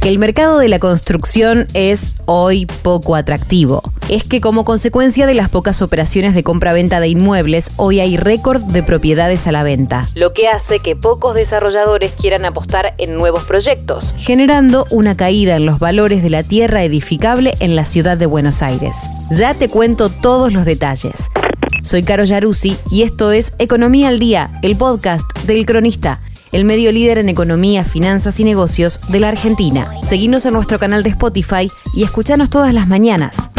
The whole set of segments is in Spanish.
Que el mercado de la construcción es hoy poco atractivo. Es que como consecuencia de las pocas operaciones de compra-venta de inmuebles, hoy hay récord de propiedades a la venta, lo que hace que pocos desarrolladores quieran apostar en nuevos proyectos, generando una caída en los valores de la tierra edificable en la ciudad de Buenos Aires. Ya te cuento todos los detalles. Soy Caro Yaruzzi y esto es Economía al Día, el podcast del cronista el medio líder en economía, finanzas y negocios de la Argentina. Seguinos en nuestro canal de Spotify y escuchanos todas las mañanas.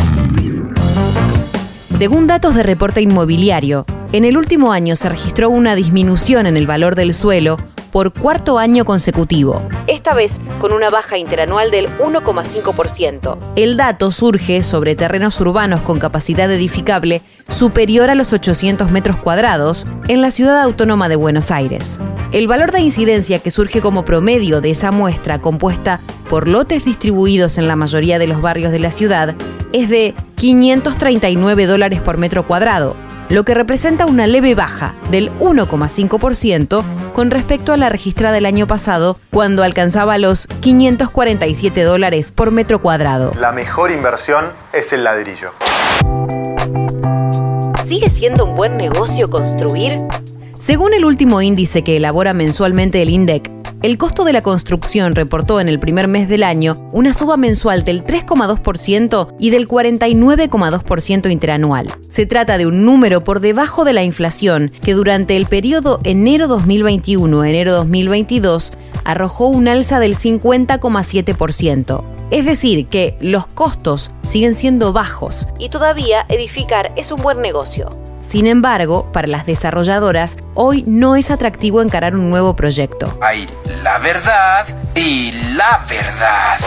Según datos de reporte inmobiliario, en el último año se registró una disminución en el valor del suelo por cuarto año consecutivo, esta vez con una baja interanual del 1,5%. El dato surge sobre terrenos urbanos con capacidad edificable superior a los 800 metros cuadrados en la ciudad autónoma de Buenos Aires. El valor de incidencia que surge como promedio de esa muestra compuesta por lotes distribuidos en la mayoría de los barrios de la ciudad es de 539 dólares por metro cuadrado, lo que representa una leve baja del 1,5% con respecto a la registrada el año pasado, cuando alcanzaba los 547 dólares por metro cuadrado. La mejor inversión es el ladrillo. ¿Sigue siendo un buen negocio construir? Según el último índice que elabora mensualmente el INDEC, el costo de la construcción reportó en el primer mes del año una suba mensual del 3,2% y del 49,2% interanual. Se trata de un número por debajo de la inflación que durante el periodo enero 2021-enero 2022 arrojó un alza del 50,7%. Es decir, que los costos siguen siendo bajos y todavía edificar es un buen negocio. Sin embargo, para las desarrolladoras, hoy no es atractivo encarar un nuevo proyecto. Hay la verdad y la verdad.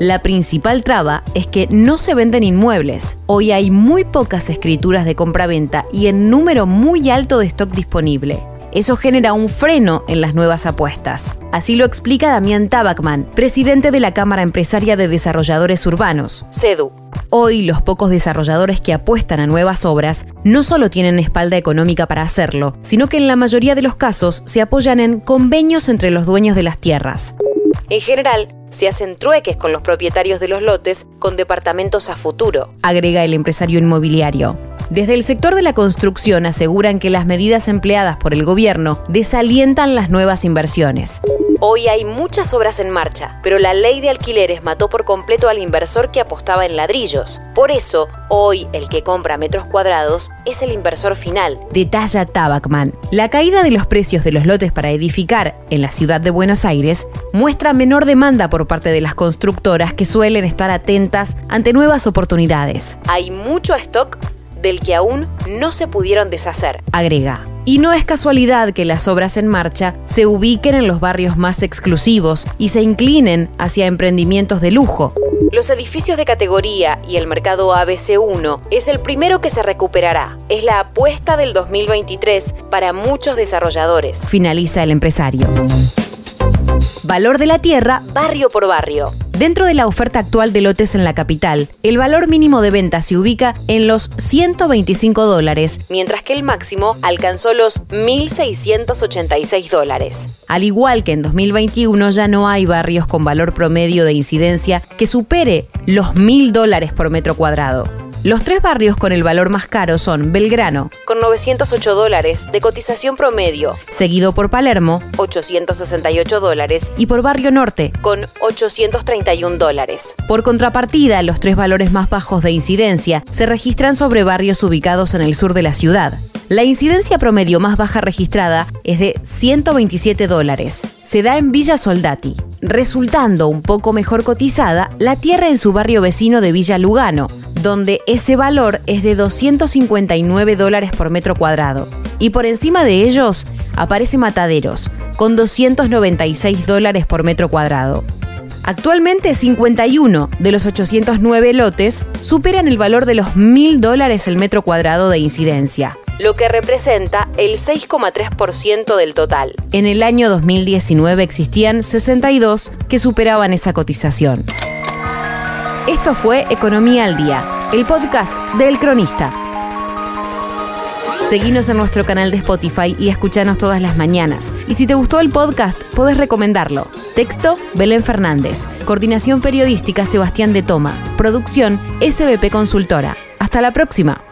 La principal traba es que no se venden inmuebles. Hoy hay muy pocas escrituras de compra-venta y en número muy alto de stock disponible. Eso genera un freno en las nuevas apuestas. Así lo explica Damián Tabacman, presidente de la Cámara Empresaria de Desarrolladores Urbanos, CEDU. Hoy los pocos desarrolladores que apuestan a nuevas obras no solo tienen espalda económica para hacerlo, sino que en la mayoría de los casos se apoyan en convenios entre los dueños de las tierras. En general, se hacen trueques con los propietarios de los lotes con departamentos a futuro, agrega el empresario inmobiliario. Desde el sector de la construcción aseguran que las medidas empleadas por el gobierno desalientan las nuevas inversiones. Hoy hay muchas obras en marcha, pero la ley de alquileres mató por completo al inversor que apostaba en ladrillos. Por eso, hoy el que compra metros cuadrados es el inversor final, detalla Tabacman. La caída de los precios de los lotes para edificar en la ciudad de Buenos Aires muestra menor demanda por parte de las constructoras que suelen estar atentas ante nuevas oportunidades. Hay mucho stock del que aún no se pudieron deshacer, agrega. Y no es casualidad que las obras en marcha se ubiquen en los barrios más exclusivos y se inclinen hacia emprendimientos de lujo. Los edificios de categoría y el mercado ABC1 es el primero que se recuperará. Es la apuesta del 2023 para muchos desarrolladores, finaliza el empresario. Valor de la tierra, barrio por barrio. Dentro de la oferta actual de lotes en la capital, el valor mínimo de venta se ubica en los 125 dólares, mientras que el máximo alcanzó los 1.686 dólares. Al igual que en 2021 ya no hay barrios con valor promedio de incidencia que supere los 1.000 dólares por metro cuadrado. Los tres barrios con el valor más caro son Belgrano, con 908 dólares de cotización promedio, seguido por Palermo, 868 dólares, y por Barrio Norte, con 831 dólares. Por contrapartida, los tres valores más bajos de incidencia se registran sobre barrios ubicados en el sur de la ciudad. La incidencia promedio más baja registrada es de 127 dólares. Se da en Villa Soldati, resultando un poco mejor cotizada la tierra en su barrio vecino de Villa Lugano, donde ese valor es de 259 dólares por metro cuadrado. Y por encima de ellos aparece Mataderos, con 296 dólares por metro cuadrado. Actualmente 51 de los 809 lotes superan el valor de los 1.000 dólares el metro cuadrado de incidencia, lo que representa el 6,3% del total. En el año 2019 existían 62 que superaban esa cotización. Esto fue Economía al Día, el podcast del Cronista. Seguinos en nuestro canal de Spotify y escuchanos todas las mañanas. Y si te gustó el podcast, podés recomendarlo. Texto, Belén Fernández. Coordinación periodística, Sebastián de Toma. Producción, SBP Consultora. Hasta la próxima.